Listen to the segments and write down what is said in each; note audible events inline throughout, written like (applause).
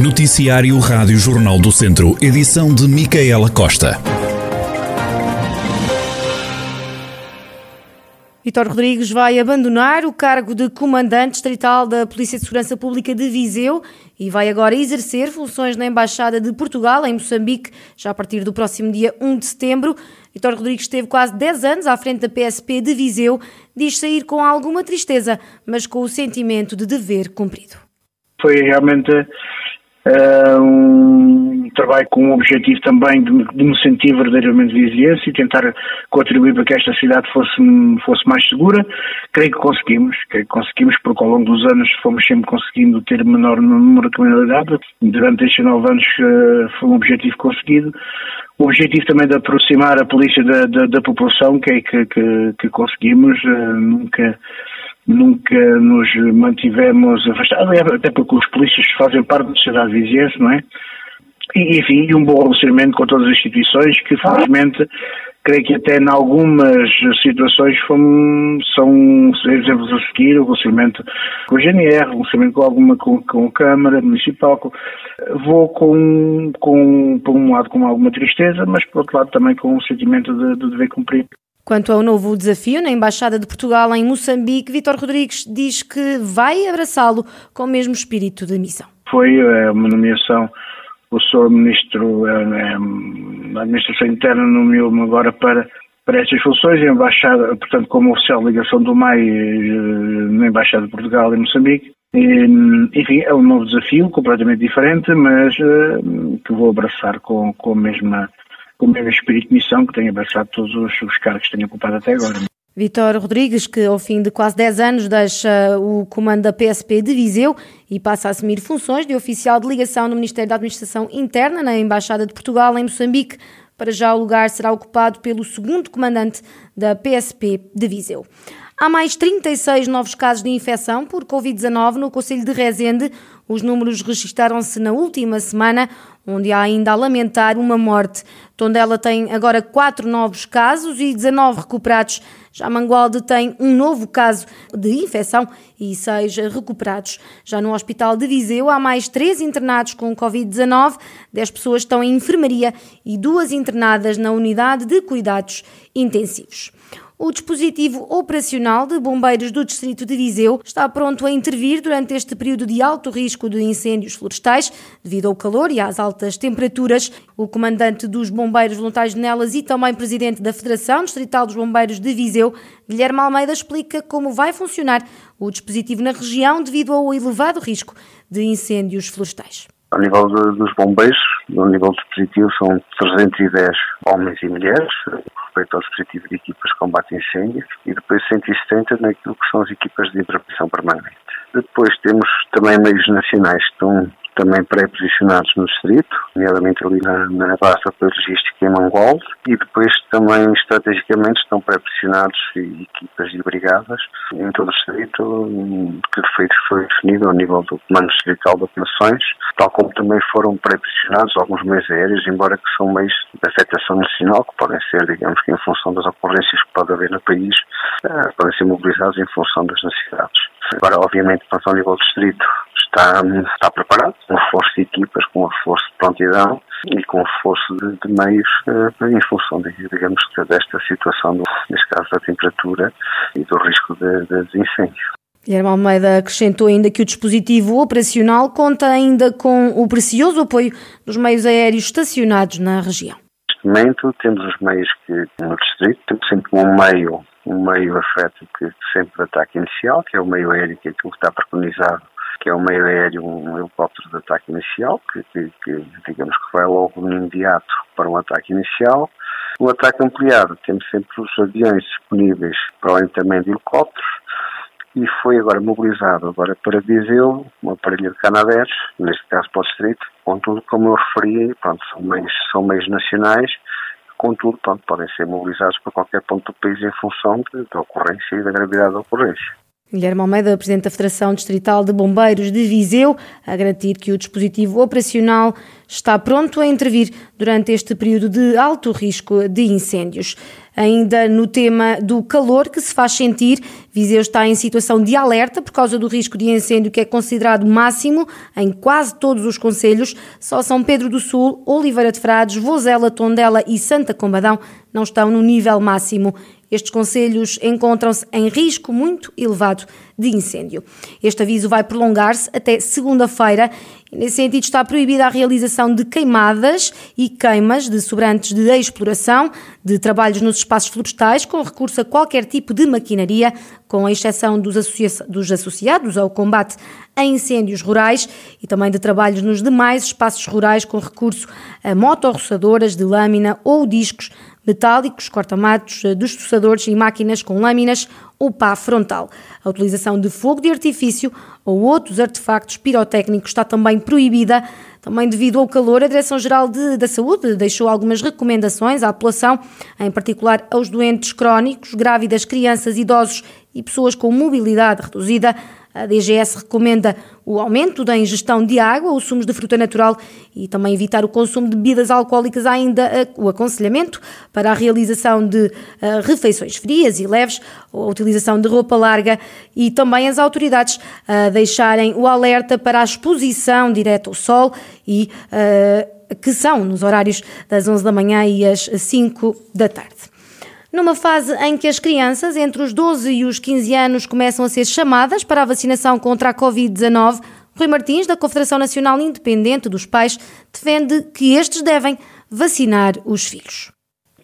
Noticiário Rádio Jornal do Centro, edição de Micaela Costa. Vitor Rodrigues vai abandonar o cargo de comandante distrital da Polícia de Segurança Pública de Viseu e vai agora exercer funções na Embaixada de Portugal, em Moçambique, já a partir do próximo dia 1 de setembro. Vitor Rodrigues esteve quase 10 anos à frente da PSP de Viseu, diz sair com alguma tristeza, mas com o sentimento de dever cumprido. Foi realmente uh, um trabalho com o objetivo também de, de me sentir verdadeiramente viziense e tentar contribuir para que esta cidade fosse, fosse mais segura. Creio que conseguimos, creio que conseguimos porque ao longo dos anos fomos sempre conseguindo ter menor número de criminalidade. Durante estes nove anos uh, foi um objetivo conseguido. O objetivo também de aproximar a polícia da, da, da população, que é que, que, que conseguimos, uh, nunca nunca nos mantivemos afastados, até porque os polícias fazem parte da sociedade viziense, não é? E, enfim, e um bom relacionamento com todas as instituições que, felizmente, creio que até em algumas situações foram, são exemplos a seguir, o relacionamento com o GNR, o relacionamento com alguma, com, com a Câmara Municipal. Com, vou com, com, por um lado com alguma tristeza, mas por outro lado também com um sentimento de, de dever cumprir. Quanto ao novo desafio na Embaixada de Portugal em Moçambique, Vítor Rodrigues diz que vai abraçá-lo com o mesmo espírito de missão. Foi é, uma nomeação, o Sr. Ministro é, é, da Administração Interna nomeou-me agora para, para estas funções, Embaixada, portanto, como oficial de ligação do MAI na Embaixada de Portugal em Moçambique. E, enfim, é um novo desafio, completamente diferente, mas que vou abraçar com, com a mesma com o mesmo espírito de missão que tenho abraçado todos os, os cargos que tenho ocupado até agora. Vitor Rodrigues, que ao fim de quase 10 anos deixa o comando da PSP de Viseu e passa a assumir funções de oficial de ligação no Ministério da Administração Interna na Embaixada de Portugal em Moçambique. Para já o lugar será ocupado pelo segundo comandante da PSP de Viseu. Há mais 36 novos casos de infecção por Covid-19 no Conselho de Rezende. Os números registaram-se na última semana, onde há ainda a lamentar uma morte. Tondela tem agora quatro novos casos e 19 recuperados. Já Mangualde tem um novo caso de infecção e seis recuperados. Já no Hospital de Viseu há mais três internados com Covid-19, 10 pessoas estão em enfermaria e duas internadas na unidade de cuidados intensivos. O dispositivo operacional de bombeiros do Distrito de Viseu está pronto a intervir durante este período de alto risco de incêndios florestais, devido ao calor e às altas temperaturas. O comandante dos Bombeiros Voluntários de Nelas e também presidente da Federação Distrital dos Bombeiros de Viseu, Guilherme Almeida, explica como vai funcionar o dispositivo na região devido ao elevado risco de incêndios florestais. A nível de, dos bombeiros, no nível dispositivo, são 310 homens e mulheres, respeito ao dispositivo de equipas de combate a incêndios, e depois 170 naquilo que são as equipas de intervenção permanente. Depois temos também meios nacionais que estão também pré-posicionados no distrito, nomeadamente ali na, na de logística em Mangol, e depois também estrategicamente estão pré-posicionados equipas e brigadas em todo o distrito, que foi, foi definido ao nível do Comando Distrital de Operações, tal como também foram pré-posicionados alguns meios aéreos, embora que são meios de afetação nacional, que podem ser, digamos que em função das ocorrências que pode haver no país, eh, podem ser mobilizados em função das necessidades. Agora, obviamente, ao nível do distrito, está, está preparado, reforço de equipas, com reforço de prontidão e com reforço de, de meios uh, em função, de, digamos, desta situação, do, neste caso da temperatura e do risco de, de incêndio. Guilherme Almeida acrescentou ainda que o dispositivo operacional conta ainda com o precioso apoio dos meios aéreos estacionados na região. Neste momento temos os meios que no distrito, temos sempre um meio, um meio afeto que sempre ataque inicial, que é o meio aéreo, que é aquilo que está preconizado que é um meio aéreo, um helicóptero de ataque inicial, que, que, que, digamos que vai logo no imediato para um ataque inicial. O ataque ampliado, temos sempre os aviões disponíveis para além também de helicópteros, e foi agora mobilizado agora para Viseu, um aparelho de Canadés, neste caso para o distrito, contudo, como eu referi, pronto, são meios, são meios nacionais, contudo, pronto, podem ser mobilizados para qualquer ponto do país em função de, da ocorrência e da gravidade da ocorrência. Guilherme Almeida, Presidente da Federação Distrital de Bombeiros de Viseu, a garantir que o dispositivo operacional está pronto a intervir durante este período de alto risco de incêndios. Ainda no tema do calor que se faz sentir, Viseu está em situação de alerta por causa do risco de incêndio que é considerado máximo em quase todos os concelhos. Só São Pedro do Sul, Oliveira de Frades, Vozela, Tondela e Santa Combadão não estão no nível máximo. Estes conselhos encontram-se em risco muito elevado de incêndio. Este aviso vai prolongar-se até segunda-feira nesse sentido, está proibida a realização de queimadas e queimas de sobrantes de exploração, de trabalhos nos espaços florestais, com recurso a qualquer tipo de maquinaria, com a exceção dos, associa dos associados ao combate a incêndios rurais e também de trabalhos nos demais espaços rurais, com recurso a motorroçadoras de lâmina ou discos metálicos, corta-matos, eh, destroçadores e máquinas com lâminas ou pá frontal. A utilização de fogo de artifício ou outros artefactos pirotécnicos está também proibida. Também devido ao calor, a Direção-Geral da Saúde deixou algumas recomendações à população, em particular aos doentes crónicos, grávidas, crianças, idosos e pessoas com mobilidade reduzida. A DGS recomenda o aumento da ingestão de água ou sumos de fruta natural e também evitar o consumo de bebidas alcoólicas, ainda o aconselhamento para a realização de uh, refeições frias e leves, a utilização de roupa larga e também as autoridades uh, deixarem o alerta para a exposição direta ao sol e uh, que são nos horários das 11 da manhã e às 5 da tarde. Numa fase em que as crianças entre os 12 e os 15 anos começam a ser chamadas para a vacinação contra a Covid-19, Rui Martins, da Confederação Nacional Independente dos Pais, defende que estes devem vacinar os filhos.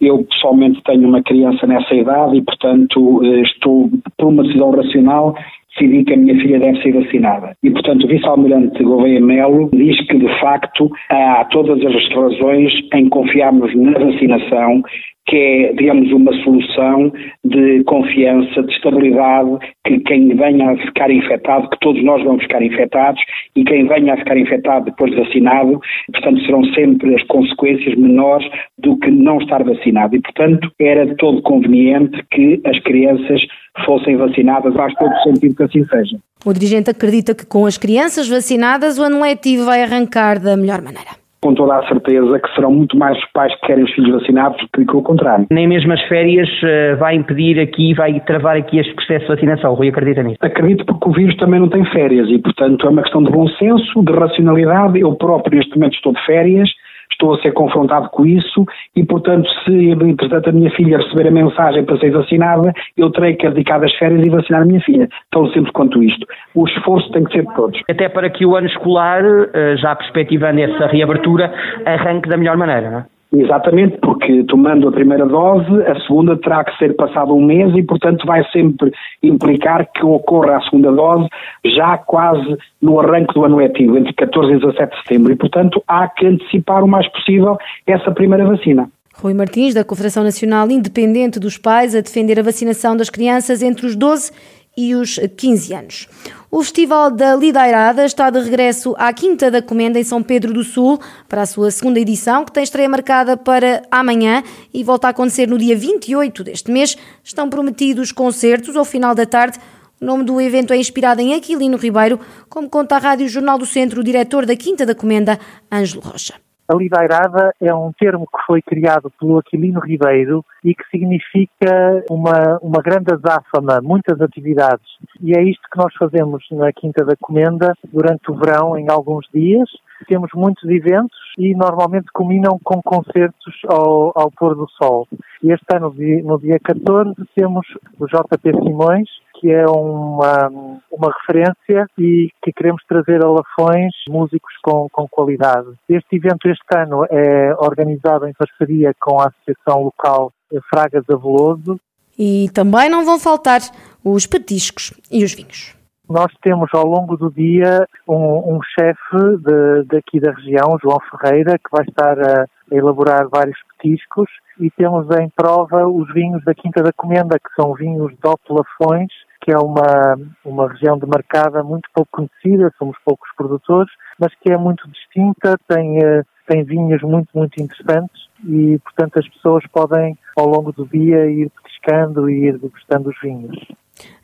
Eu pessoalmente tenho uma criança nessa idade e, portanto, eh, estou por uma decisão racional decidi que a minha filha deve ser vacinada. E, portanto, o vice-almirante Gouveia Melo diz que, de facto, há todas as razões em confiarmos na vacinação que é, digamos, uma solução de confiança, de estabilidade, que quem venha a ficar infectado, que todos nós vamos ficar infectados, e quem venha a ficar infectado depois de vacinado, portanto, serão sempre as consequências menores do que não estar vacinado. E, portanto, era de todo conveniente que as crianças fossem vacinadas, faz todo sentido que assim seja. O dirigente acredita que com as crianças vacinadas o ano letivo vai arrancar da melhor maneira com toda a certeza que serão muito mais os pais que querem os filhos vacinados do que o contrário. Nem mesmo as férias uh, vai impedir aqui, vai travar aqui este processo de vacinação. Rui acredita nisso? Acredito porque o vírus também não tem férias e, portanto, é uma questão de bom senso, de racionalidade. Eu próprio, neste momento, estou de férias estou a ser confrontado com isso e, portanto, se, entretanto, a minha filha receber a mensagem para ser vacinada, eu terei que abdicar das férias e vacinar a minha filha. Tão simples quanto isto. O esforço tem que ser de todos. Até para que o ano escolar, eh, já perspectivando essa reabertura, arranque da melhor maneira, não é? Exatamente, porque tomando a primeira dose, a segunda terá que ser passado um mês e, portanto, vai sempre implicar que ocorra a segunda dose já quase no arranque do ano letivo, entre 14 e 17 de setembro. E, portanto, há que antecipar o mais possível essa primeira vacina. Rui Martins, da Confederação Nacional Independente dos Pais, a defender a vacinação das crianças entre os 12 e os 15 anos. O Festival da Lideirada está de regresso à Quinta da Comenda em São Pedro do Sul para a sua segunda edição, que tem estreia marcada para amanhã e volta a acontecer no dia 28 deste mês. Estão prometidos concertos ao final da tarde. O nome do evento é inspirado em Aquilino Ribeiro, como conta a Rádio Jornal do Centro, o diretor da Quinta da Comenda, Ângelo Rocha. A lideirada é um termo que foi criado pelo Aquilino Ribeiro e que significa uma, uma grande azáfama, muitas atividades. E é isto que nós fazemos na Quinta da Comenda durante o verão, em alguns dias. Temos muitos eventos e normalmente combinam com concertos ao, ao pôr do sol. Este ano, no dia 14, temos o JP Simões, que é uma, uma referência e que queremos trazer a Lafões músicos com, com qualidade. Este evento este ano é organizado em parceria com a Associação Local Fragas Aveloso. E também não vão faltar os petiscos e os vinhos. Nós temos ao longo do dia um, um chefe daqui da região, João Ferreira, que vai estar a, elaborar vários petiscos e temos em prova os vinhos da Quinta da Comenda, que são vinhos de Lafões, que é uma, uma região demarcada muito pouco conhecida, somos poucos produtores, mas que é muito distinta, tem, eh, tem vinhos muito, muito interessantes e, portanto, as pessoas podem, ao longo do dia, ir pescando e ir degustando os vinhos.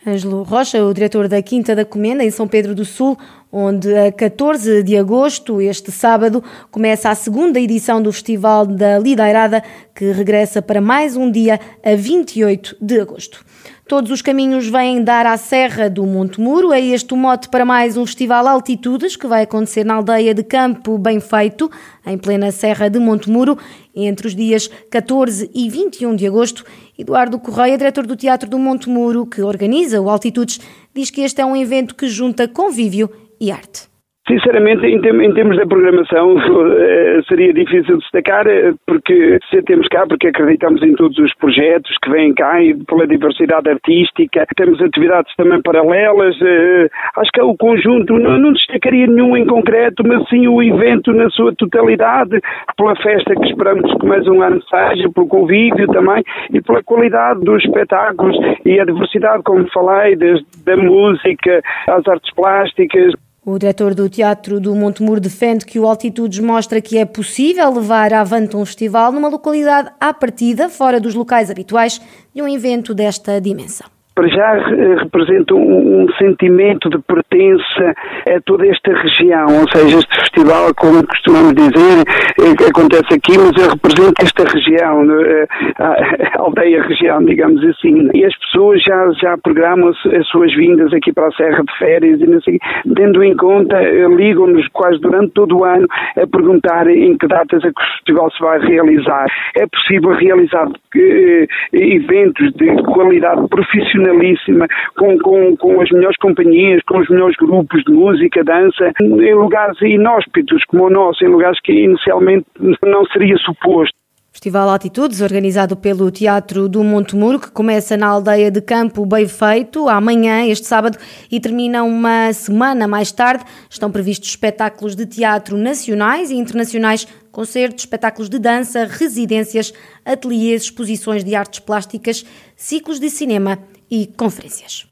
Ângelo Rocha, o diretor da Quinta da Comenda, em São Pedro do Sul, onde a 14 de agosto, este sábado, começa a segunda edição do Festival da Lideirada, que regressa para mais um dia a 28 de agosto. Todos os caminhos vêm dar à Serra do Monte Muro. É este o mote para mais um festival Altitudes que vai acontecer na aldeia de Campo Bem Feito, em plena Serra de Monte Muro, entre os dias 14 e 21 de agosto. Eduardo Correia, diretor do Teatro do Monte Muro, que organiza o Altitudes, diz que este é um evento que junta convívio e arte. Sinceramente, em, termos da programação, (laughs) eh, seria difícil destacar, eh, porque se temos cá, porque acreditamos em todos os projetos que vêm cá e pela diversidade artística, temos atividades também paralelas. Eh, acho que é o conjunto, não, não destacaria nenhum em concreto, mas sim o evento na sua totalidade, pela festa que esperamos que mais um ano seja, pelo convívio também e pela qualidade dos espetáculos e a diversidade, como falei, desde da música às artes plásticas. O diretor do Teatro do Montemuro defende que o Altitudes mostra que é possível levar avante um festival numa localidade à partida, fora dos locais habituais, de um evento desta dimensão para já eh, representa um, um, sentimento de pertença a toda esta região, ou seja, este festival, como costumamos dizer, é, acontece aqui, mas representa esta região, eh, a, a aldeia região, digamos assim. E as pessoas já, já programam as, suas vindas aqui para a Serra de Férias e sei, tendo em conta, ligam-nos quase durante todo o ano a perguntar em que datas é que o festival se vai realizar. É possível realizar eh, eventos de qualidade profissional profissionalíssima, com, com, com as melhores companhias, com os melhores grupos de música, dança, em lugares inóspitos como o nosso, em lugares que inicialmente não seria suposto. Festival Atitudes, organizado pelo Teatro do Monte Muro, que começa na aldeia de Campo Bem Feito, amanhã, este sábado, e termina uma semana mais tarde. Estão previstos espetáculos de teatro nacionais e internacionais, concertos, espetáculos de dança, residências, ateliês, exposições de artes plásticas, ciclos de cinema e conferências.